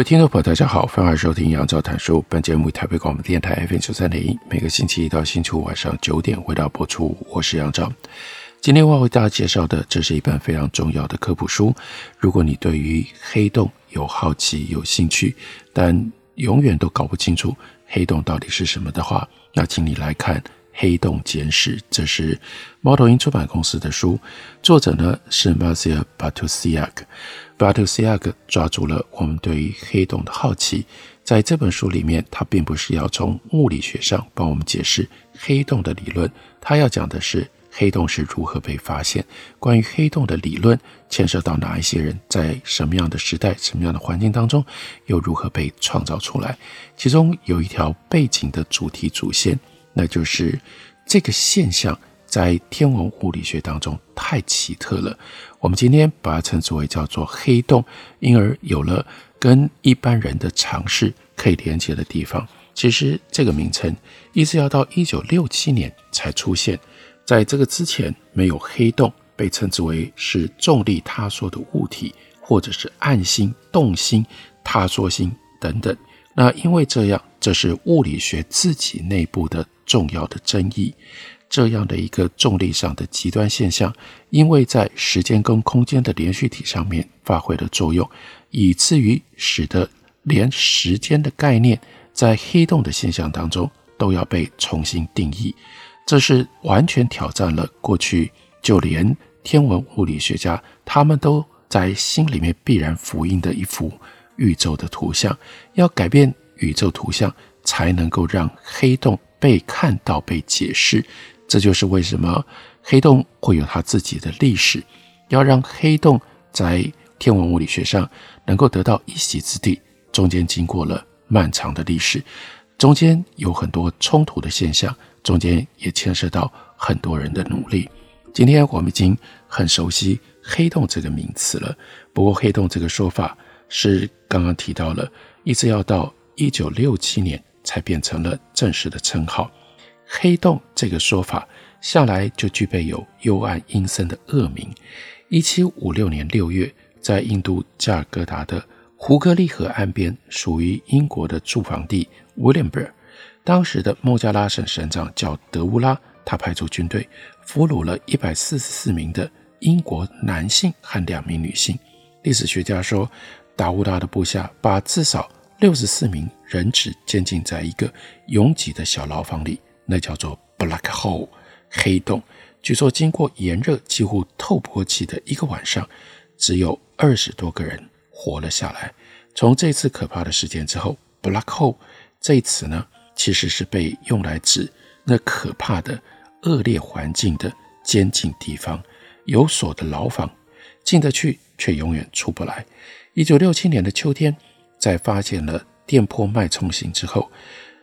各位听众朋友，大家好，欢迎收听杨照谈书。本节目台北广播电台 FM 九三点一，每个星期一到星期五晚上九点回到播出。我是杨照。今天我要为大家介绍的，这是一本非常重要的科普书。如果你对于黑洞有好奇、有兴趣，但永远都搞不清楚黑洞到底是什么的话，那请你来看《黑洞简史》，这是猫头鹰出版公司的书，作者呢是 Marcia Patusiak b a t u s i a g 抓住了我们对于黑洞的好奇，在这本书里面，他并不是要从物理学上帮我们解释黑洞的理论，他要讲的是黑洞是如何被发现，关于黑洞的理论牵涉到哪一些人，在什么样的时代、什么样的环境当中，又如何被创造出来。其中有一条背景的主题主线，那就是这个现象。在天文物理学当中太奇特了，我们今天把它称之为叫做黑洞，因而有了跟一般人的常识可以连接的地方。其实这个名称一直要到一九六七年才出现，在这个之前没有黑洞，被称之为是重力塌缩的物体，或者是暗星、动星、塌缩星等等。那因为这样，这是物理学自己内部的重要的争议。这样的一个重力上的极端现象，因为在时间跟空间的连续体上面发挥了作用，以至于使得连时间的概念在黑洞的现象当中都要被重新定义。这是完全挑战了过去就连天文物理学家他们都在心里面必然复印的一幅宇宙的图像。要改变宇宙图像，才能够让黑洞被看到、被解释。这就是为什么黑洞会有它自己的历史。要让黑洞在天文物理学上能够得到一席之地，中间经过了漫长的历史，中间有很多冲突的现象，中间也牵涉到很多人的努力。今天我们已经很熟悉黑洞这个名词了，不过黑洞这个说法是刚刚提到了，一直要到一九六七年才变成了正式的称号。黑洞这个说法向来就具备有幽暗阴森的恶名。一七五六年六月，在印度加尔各答的胡格利河岸边，属于英国的驻防地 Williamsburg，当时的孟加拉省省长叫德乌拉，他派出军队俘虏了一百四十四名的英国男性和两名女性。历史学家说，达乌拉的部下把至少六十四名人质监禁在一个拥挤的小牢房里。那叫做 black hole 黑洞。据说经过炎热几乎透不过气的一个晚上，只有二十多个人活了下来。从这次可怕的事件之后，black hole 这一词呢，其实是被用来指那可怕的恶劣环境的监禁地方，有锁的牢房，进得去却永远出不来。一九六七年的秋天，在发现了电波脉冲星之后。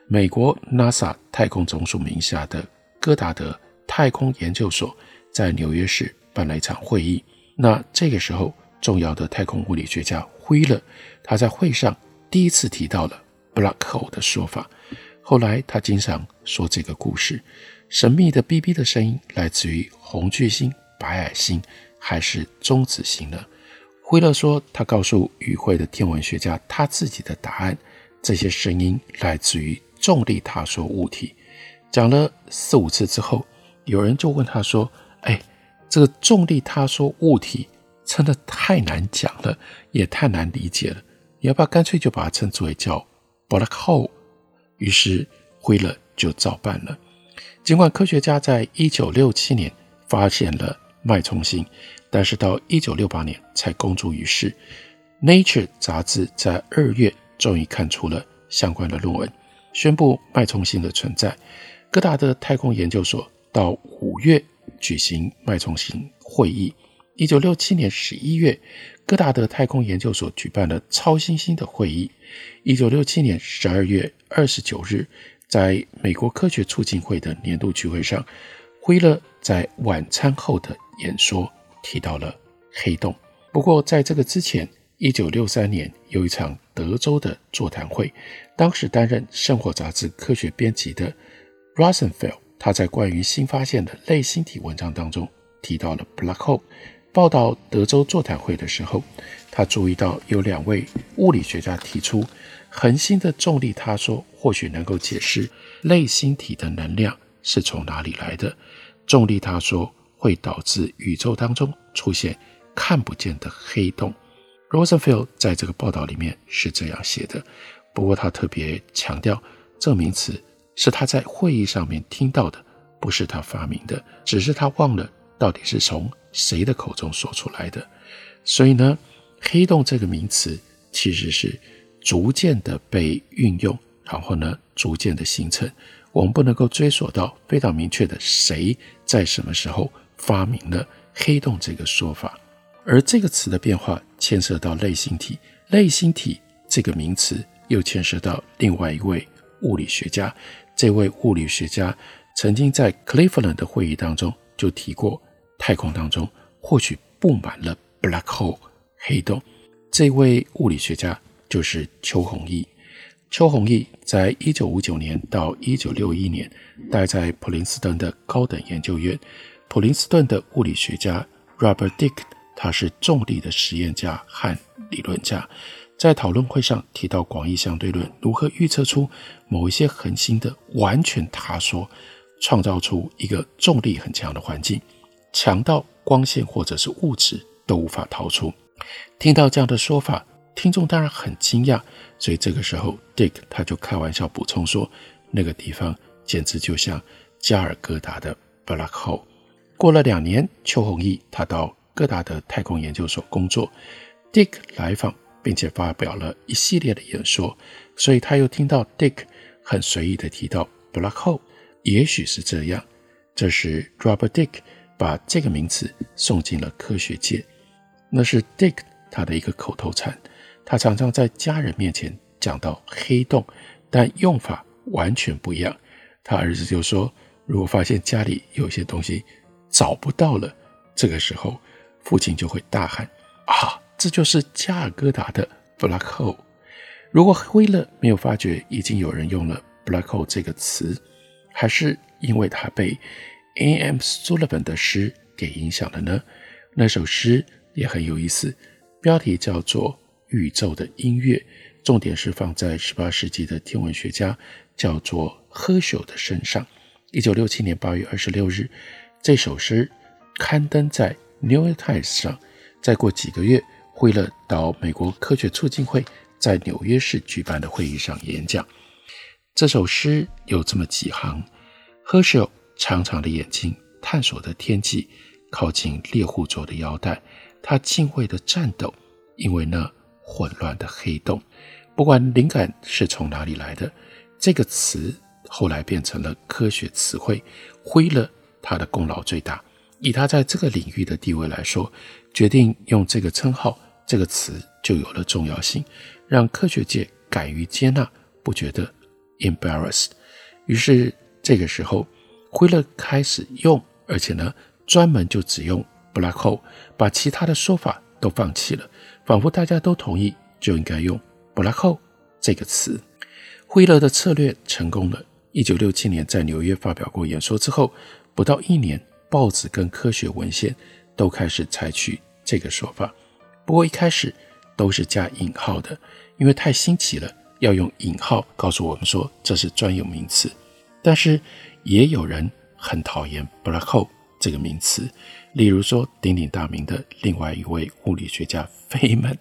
美国 NASA 太空总署名下的戈达德太空研究所在纽约市办了一场会议。那这个时候，重要的太空物理学家惠勒，他在会上第一次提到了 “black hole” 的说法。后来他经常说这个故事：神秘的哔哔的声音来自于红巨星、白矮星还是中子星呢？惠勒说，他告诉与会的天文学家他自己的答案：这些声音来自于。重力塌缩物体讲了四五次之后，有人就问他说：“哎，这个重力塌缩物体真的太难讲了，也太难理解了，你要不要干脆就把它称之为叫 black hole？” 于是惠勒就照办了。尽管科学家在一九六七年发现了脉冲星，但是到一九六八年才公诸于世。Nature 杂志在二月终于看出了相关的论文。宣布脉冲星的存在，戈达德太空研究所到五月举行脉冲星会议，一九六七年十一月，戈达德太空研究所举办了超新星的会议。一九六七年十二月二十九日，在美国科学促进会的年度聚会上，辉勒在晚餐后的演说提到了黑洞。不过，在这个之前，一九六三年有一场德州的座谈会，当时担任《生活》杂志科学编辑的 Rosenfeld，他在关于新发现的类星体文章当中提到了 Black Hole。报道德州座谈会的时候，他注意到有两位物理学家提出恒星的重力，他说或许能够解释类星体的能量是从哪里来的。重力他说会导致宇宙当中出现看不见的黑洞。Rosenfeld 在这个报道里面是这样写的，不过他特别强调这名词是他在会议上面听到的，不是他发明的，只是他忘了到底是从。谁的口中说出来的？所以呢，黑洞这个名词其实是逐渐的被运用，然后呢，逐渐的形成。我们不能够追溯到非常明确的谁在什么时候发明了黑洞这个说法。而这个词的变化牵涉到类星体，类星体这个名词又牵涉到另外一位物理学家。这位物理学家曾经在 Cleveland 的会议当中就提过。太空当中或许布满了 black hole 黑洞。这位物理学家就是邱弘毅。邱弘毅在一九五九年到一九六一年待在普林斯顿的高等研究院。普林斯顿的物理学家 Robert Dick 他是重力的实验家和理论家，在讨论会上提到广义相对论如何预测出某一些恒星的完全塌缩，创造出一个重力很强的环境。强到光线或者是物质都无法逃出。听到这样的说法，听众当然很惊讶。所以这个时候，Dick 他就开玩笑补充说：“那个地方简直就像加尔各答的 Black Hole。”过了两年，邱弘毅他到各大的太空研究所工作，Dick 来访，并且发表了一系列的演说。所以他又听到 Dick 很随意的提到 Black Hole，也许是这样。这时，Robert Dick。把这个名词送进了科学界，那是 Dick 他的一个口头禅。他常常在家人面前讲到黑洞，但用法完全不一样。他儿子就说，如果发现家里有些东西找不到了，这个时候父亲就会大喊：“啊，这就是加尔各答的 Black Hole。”如果辉勒没有发觉已经有人用了 Black Hole 这个词，还是因为他被 A.M. Sullivan 的诗给影响了呢？那首诗也很有意思，标题叫做《宇宙的音乐》，重点是放在十八世纪的天文学家叫做赫谟的身上。一九六七年八月二十六日，这首诗刊登在《New York Times》上。再过几个月，辉勒到美国科学促进会在纽约市举办的会议上演讲。这首诗有这么几行：：Herschel。长长的眼睛探索着天际，靠近猎户座的腰带，他敬畏的颤抖，因为那混乱的黑洞。不管灵感是从哪里来的，这个词后来变成了科学词汇。辉勒他的功劳最大，以他在这个领域的地位来说，决定用这个称号，这个词就有了重要性，让科学界敢于接纳，不觉得 embarrassed。于是这个时候。辉勒开始用，而且呢，专门就只用 black hole，把其他的说法都放弃了，仿佛大家都同意就应该用 black hole 这个词。辉勒的策略成功了。一九六七年在纽约发表过演说之后，不到一年，报纸跟科学文献都开始采取这个说法。不过一开始都是加引号的，因为太新奇了，要用引号告诉我们说这是专有名词。但是。也有人很讨厌 “black hole” 这个名词，例如说鼎鼎大名的另外一位物理学家费曼，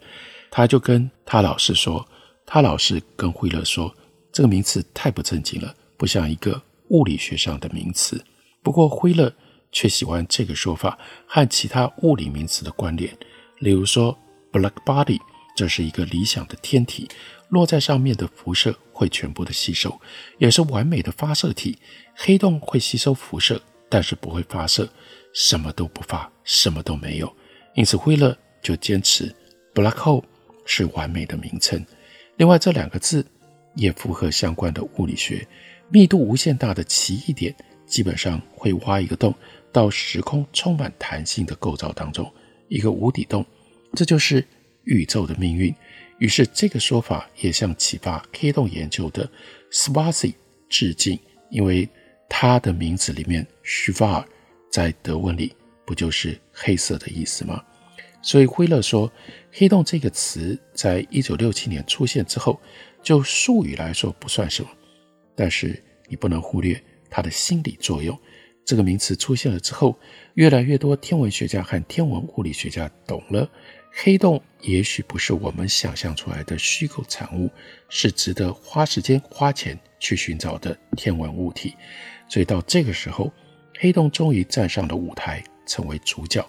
他就跟他老师说，他老师跟辉勒说，这个名词太不正经了，不像一个物理学上的名词。不过辉勒却喜欢这个说法和其他物理名词的关联，例如说 “black body”，这是一个理想的天体，落在上面的辐射会全部的吸收，也是完美的发射体。黑洞会吸收辐射，但是不会发射，什么都不发，什么都没有。因此惠勒就坚持 “black hole” 是完美的名称。另外，这两个字也符合相关的物理学。密度无限大的奇异点，基本上会挖一个洞到时空充满弹性的构造当中，一个无底洞。这就是宇宙的命运。于是，这个说法也向启发黑洞研究的 Schwarzy 致敬，因为他的名字里面 Schwar 在德文里不就是黑色的意思吗？所以惠勒说，黑洞这个词在一九六七年出现之后，就术语来说不算什么，但是你不能忽略它的心理作用。这个名词出现了之后，越来越多天文学家和天文物理学家懂了，黑洞也许不是我们想象出来的虚构产物，是值得花时间花钱去寻找的天文物体。所以到这个时候，黑洞终于站上了舞台，成为主角。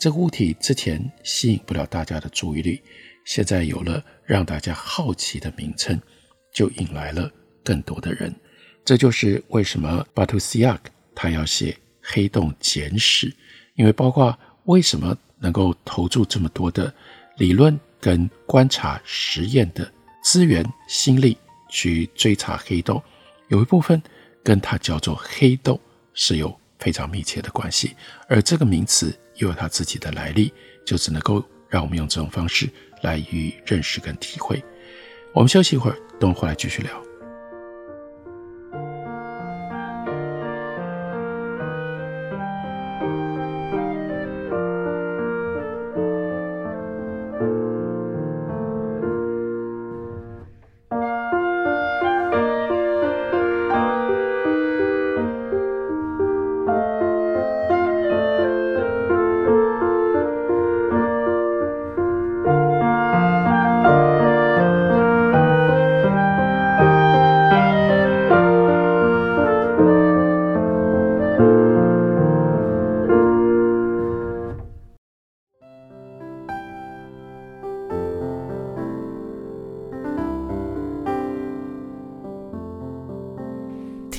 这个物体之前吸引不了大家的注意力，现在有了让大家好奇的名称，就引来了更多的人。这就是为什么巴图西亚克他要写《黑洞简史》，因为包括为什么能够投注这么多的理论跟观察实验的资源心力去追查黑洞，有一部分跟他叫做黑洞是有非常密切的关系，而这个名词。又有它自己的来历，就只能够让我们用这种方式来予以认识跟体会。我们休息一会儿，等会儿来继续聊。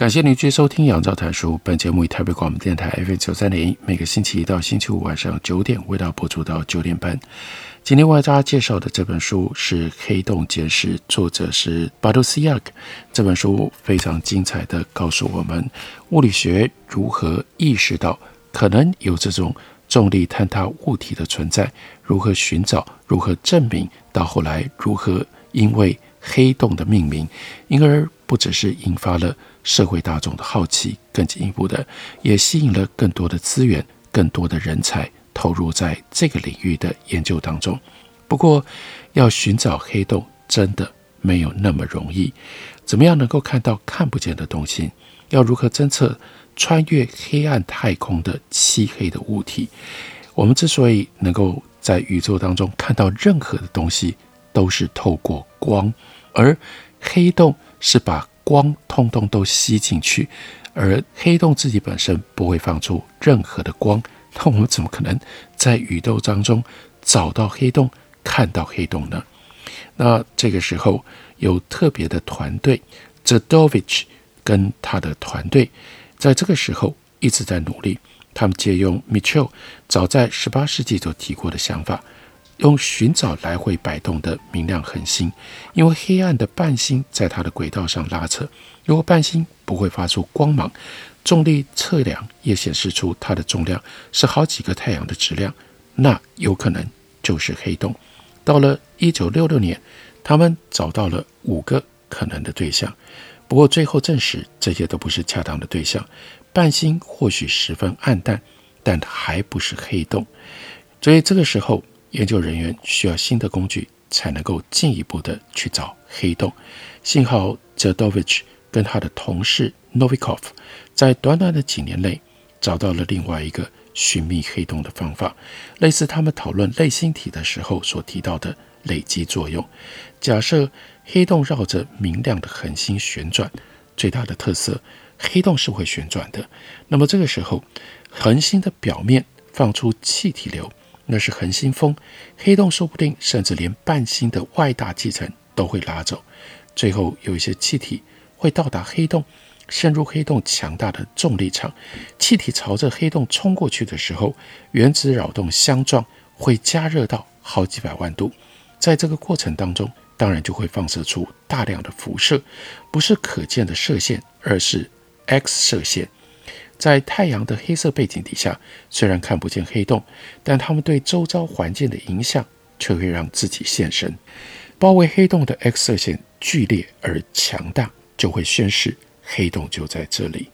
感谢您继续收听《杨照谈书》。本节目以台北广播电台 FM 九三点一，每个星期一到星期五晚上九点，为大家播出到九点半。今天为大家介绍的这本书是《黑洞简史》，作者是巴图西亚克。这本书非常精彩地告诉我们，物理学如何意识到可能有这种重力坍塌物体的存在，如何寻找，如何证明，到后来如何因为黑洞的命名，因而不只是引发了。社会大众的好奇，更进一步的也吸引了更多的资源、更多的人才投入在这个领域的研究当中。不过，要寻找黑洞真的没有那么容易。怎么样能够看到看不见的东西？要如何侦测穿越黑暗太空的漆黑的物体？我们之所以能够在宇宙当中看到任何的东西，都是透过光，而黑洞是把光通通都吸进去，而黑洞自己本身不会放出任何的光，那我们怎么可能在宇宙当中找到黑洞、看到黑洞呢？那这个时候有特别的团队，Zdovich 跟他的团队，在这个时候一直在努力，他们借用 Mitchell 早在十八世纪就提过的想法。用寻找来回摆动的明亮恒星，因为黑暗的伴星在它的轨道上拉扯。如果伴星不会发出光芒，重力测量也显示出它的重量是好几个太阳的质量，那有可能就是黑洞。到了一九六六年，他们找到了五个可能的对象，不过最后证实这些都不是恰当的对象。伴星或许十分暗淡，但还不是黑洞。所以这个时候。研究人员需要新的工具，才能够进一步的去找黑洞。幸好 Zeldovich 跟他的同事 Novikov 在短短的几年内找到了另外一个寻觅黑洞的方法，类似他们讨论类星体的时候所提到的累积作用。假设黑洞绕着明亮的恒星旋转，最大的特色，黑洞是会旋转的。那么这个时候，恒星的表面放出气体流，那是恒星风。黑洞说不定甚至连半星的外大气层都会拉走。最后有一些气体会到达黑洞，渗入黑洞强大的重力场。气体朝着黑洞冲过去的时候，原子扰动相撞，会加热到好几百万度。在这个过程当中，当然就会放射出大量的辐射，不是可见的射线，而是 X 射线。在太阳的黑色背景底下，虽然看不见黑洞，但他们对周遭环境的影响却会让自己现身。包围黑洞的 X 射线剧烈而强大，就会宣示黑洞就在这里。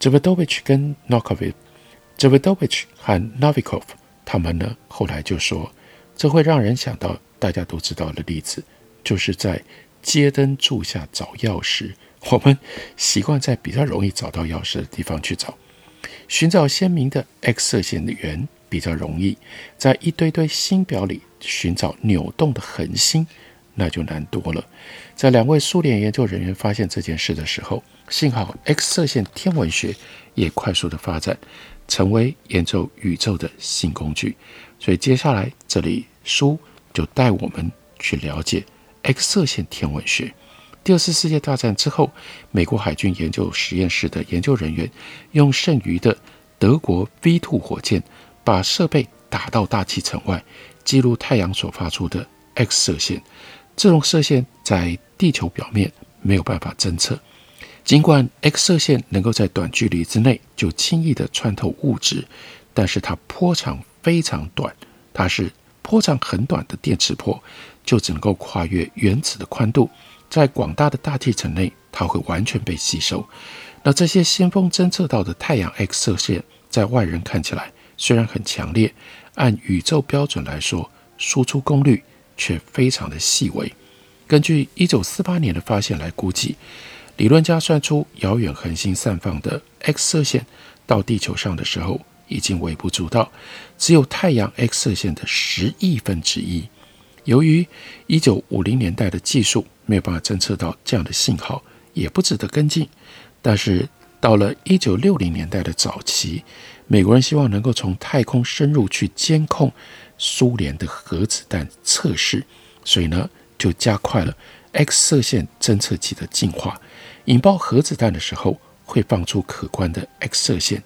Davidovich 跟 Novikov，Davidovich 和 Novikov 他们呢，后来就说，这会让人想到大家都知道的例子。就是在街灯柱下找钥匙，我们习惯在比较容易找到钥匙的地方去找。寻找鲜明的 X 射线的源比较容易，在一堆堆星表里寻找扭动的恒星，那就难多了。在两位苏联研究人员发现这件事的时候，幸好 X 射线天文学也快速的发展，成为研究宇宙的新工具。所以接下来这里书就带我们去了解。X 射线天文学。第二次世界大战之后，美国海军研究实验室的研究人员用剩余的德国 V2 火箭，把设备打到大气层外，记录太阳所发出的 X 射线。这种射线在地球表面没有办法侦测。尽管 X 射线能够在短距离之内就轻易地穿透物质，但是它波长非常短，它是波长很短的电磁波。就只能够跨越原子的宽度，在广大的大气层内，它会完全被吸收。那这些先锋侦测到的太阳 X 射线，在外人看起来虽然很强烈，按宇宙标准来说，输出功率却非常的细微。根据一九四八年的发现来估计，理论家算出遥远恒星散放的 X 射线到地球上的时候，已经微不足道，只有太阳 X 射线的十亿分之一。由于一九五零年代的技术没有办法侦测到这样的信号，也不值得跟进。但是到了一九六零年代的早期，美国人希望能够从太空深入去监控苏联的核子弹测试，所以呢就加快了 X 射线侦测器的进化。引爆核子弹的时候会放出可观的 X 射线。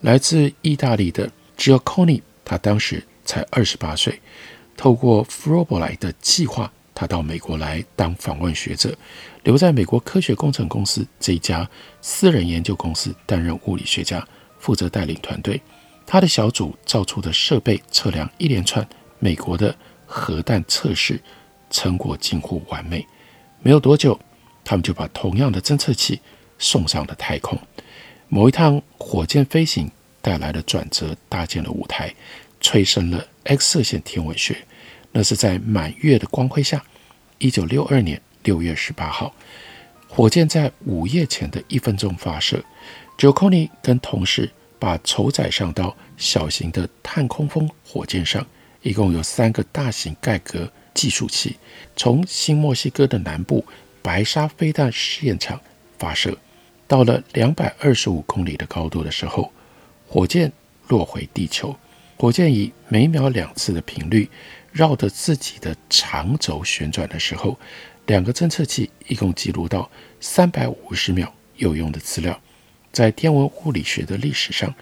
来自意大利的 Giacconi，他当时才二十八岁。透过弗罗伯莱的计划，他到美国来当访问学者，留在美国科学工程公司这一家私人研究公司担任物理学家，负责带领团队。他的小组造出的设备测量一连串美国的核弹测试，成果近乎完美。没有多久，他们就把同样的侦测器送上了太空。某一趟火箭飞行带来的转折，搭建了舞台。催生了 X 射线天文学，那是在满月的光辉下，一九六二年六月十八号，火箭在午夜前的一分钟发射。Joconi 跟同事把筹载上到小型的探空风火箭上，一共有三个大型盖格计数器，从新墨西哥的南部白沙飞弹试验场发射，到了两百二十五公里的高度的时候，火箭落回地球。火箭以每秒两次的频率绕着自己的长轴旋转的时候，两个侦测器一共记录到三百五十秒有用的资料。在天文物理学的历史上，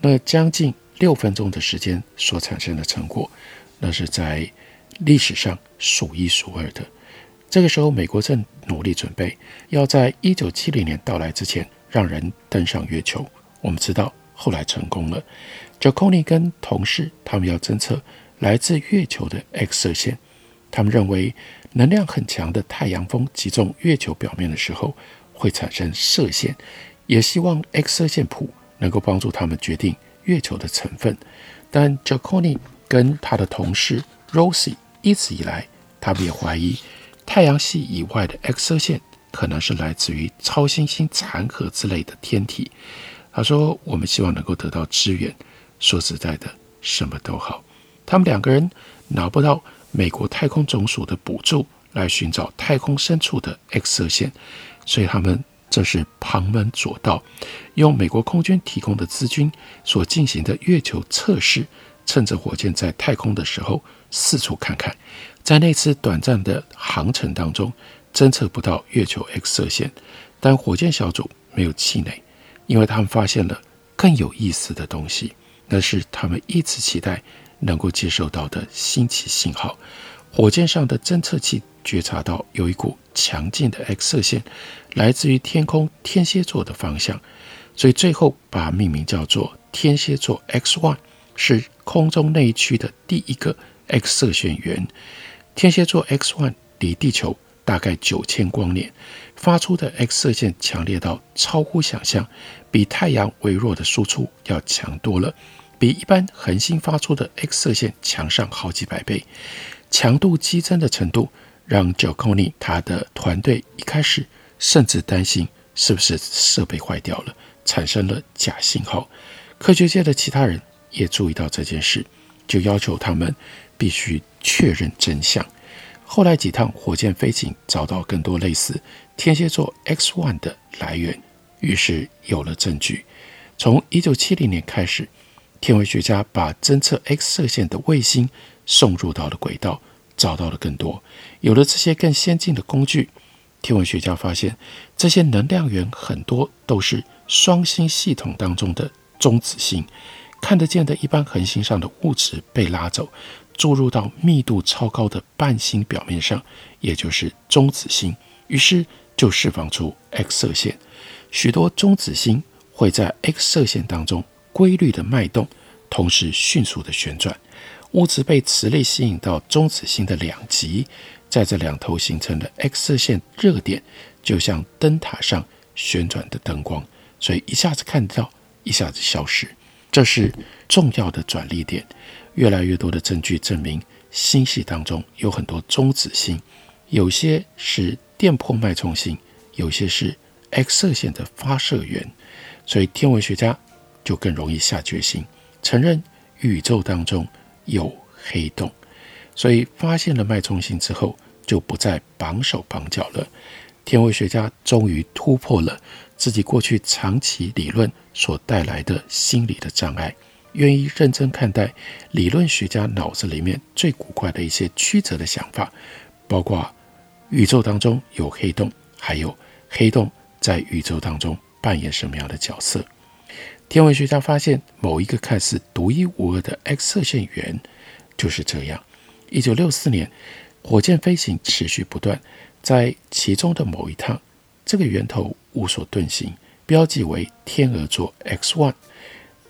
那将近六分钟的时间所产生的成果，那是在历史上数一数二的。这个时候，美国正努力准备要在一九七零年到来之前让人登上月球。我们知道，后来成功了。Giacconi 跟同事，他们要侦测来自月球的 X 射线。他们认为，能量很强的太阳风击中月球表面的时候，会产生射线。也希望 X 射线谱能够帮助他们决定月球的成分。但 Giacconi 跟他的同事 Rosie 一直以来，他们也怀疑太阳系以外的 X 射线可能是来自于超新星残骸之类的天体。他说：“我们希望能够得到支援。说实在的，什么都好。他们两个人拿不到美国太空总署的补助来寻找太空深处的 X 射线，所以他们这是旁门左道，用美国空军提供的资金所进行的月球测试，趁着火箭在太空的时候四处看看。在那次短暂的航程当中，侦测不到月球 X 射线，但火箭小组没有气馁。”因为他们发现了更有意思的东西，那是他们一直期待能够接收到的新奇信号。火箭上的侦测器觉察到有一股强劲的 X 射线来自于天空天蝎座的方向，所以最后把命名叫做天蝎座 X1，是空中那一区的第一个 X 射线源。天蝎座 X1 离地球大概九千光年。发出的 X 射线强烈到超乎想象，比太阳微弱的输出要强多了，比一般恒星发出的 X 射线强上好几百倍。强度激增的程度让 Giacconi 他的团队一开始甚至担心是不是设备坏掉了，产生了假信号。科学界的其他人也注意到这件事，就要求他们必须确认真相。后来几趟火箭飞行找到更多类似天蝎座 X1 的来源，于是有了证据。从1970年开始，天文学家把侦测 X 射线的卫星送入到了轨道，找到了更多。有了这些更先进的工具，天文学家发现这些能量源很多都是双星系统当中的中子星，看得见的一般恒星上的物质被拉走。注入到密度超高的半星表面上，也就是中子星，于是就释放出 X 射线。许多中子星会在 X 射线当中规律的脉动，同时迅速的旋转。物质被磁力吸引到中子星的两极，在这两头形成了 X 射线热点，就像灯塔上旋转的灯光，所以一下子看到，一下子消失。这是重要的转力点。越来越多的证据证明，星系当中有很多中子星，有些是电波脉冲星，有些是 X 射线的发射源，所以天文学家就更容易下决心承认宇宙当中有黑洞。所以发现了脉冲星之后，就不再绑手绑脚了。天文学家终于突破了自己过去长期理论所带来的心理的障碍。愿意认真看待理论学家脑子里面最古怪的一些曲折的想法，包括宇宙当中有黑洞，还有黑洞在宇宙当中扮演什么样的角色。天文学家发现某一个看似独一无二的 X 射线源就是这样。一九六四年，火箭飞行持续不断，在其中的某一趟，这个源头无所遁形，标记为天鹅座 X one。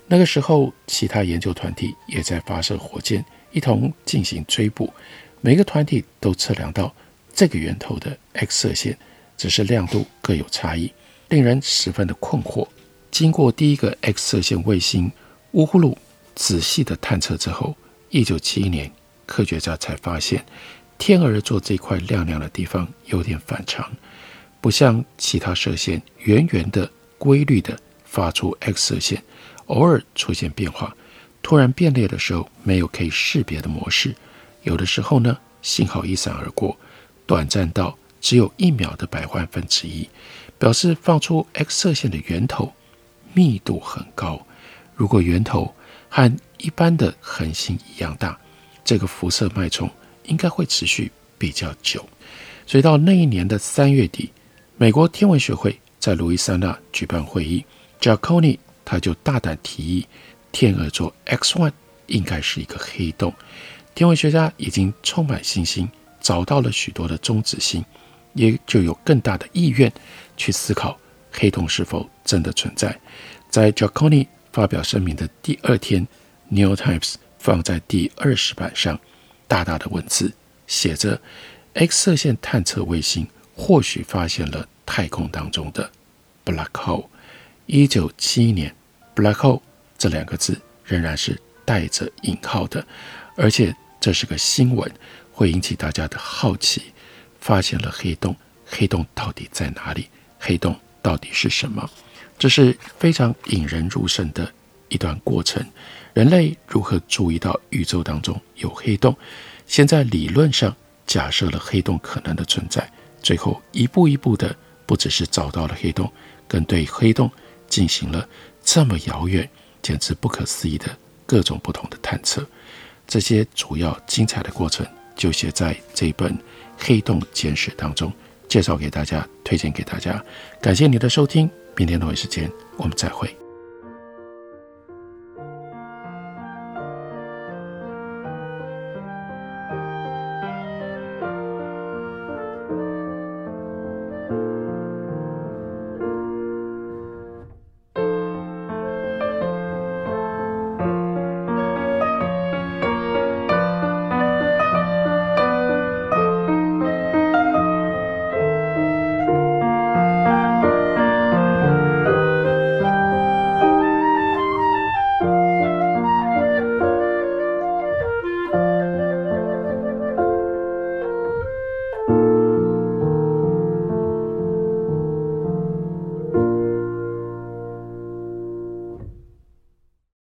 那个时候，其他研究团体也在发射火箭，一同进行追捕。每个团体都测量到这个源头的 X 射线，只是亮度各有差异，令人十分的困惑。经过第一个 X 射线卫星乌呼噜仔细的探测之后，一九七一年，科学家才发现天鹅座这块亮亮的地方有点反常，不像其他射线圆圆的、规律的发出 X 射线。偶尔出现变化，突然变裂的时候没有可以识别的模式，有的时候呢，信号一闪而过，短暂到只有一秒的百万分之一，表示放出 X 射线的源头密度很高。如果源头和一般的恒星一样大，这个辐射脉冲应该会持续比较久。所以到那一年的三月底，美国天文学会在路易斯安那举办会议，Giacconi 他就大胆提议，天鹅座 X1 应该是一个黑洞。天文学家已经充满信心，找到了许多的中子星，也就有更大的意愿去思考黑洞是否真的存在。在 Giacconi 发表声明的第二天，《New Times》放在第二十版上，大大的文字写着：“X 射线探测卫星或许发现了太空当中的 Black Hole。”一九七一年。Black hole 这两个字仍然是带着引号的，而且这是个新闻，会引起大家的好奇。发现了黑洞。黑洞到底在哪里？黑洞到底是什么？这是非常引人入胜的一段过程。人类如何注意到宇宙当中有黑洞？现在理论上假设了黑洞可能的存在，最后一步一步的，不只是找到了黑洞，更对黑洞进行了这么遥远、简直不可思议的各种不同的探测。这些主要精彩的过程就写在这本《黑洞简史》当中，介绍给大家，推荐给大家。感谢你的收听，明天同一时间我们再会。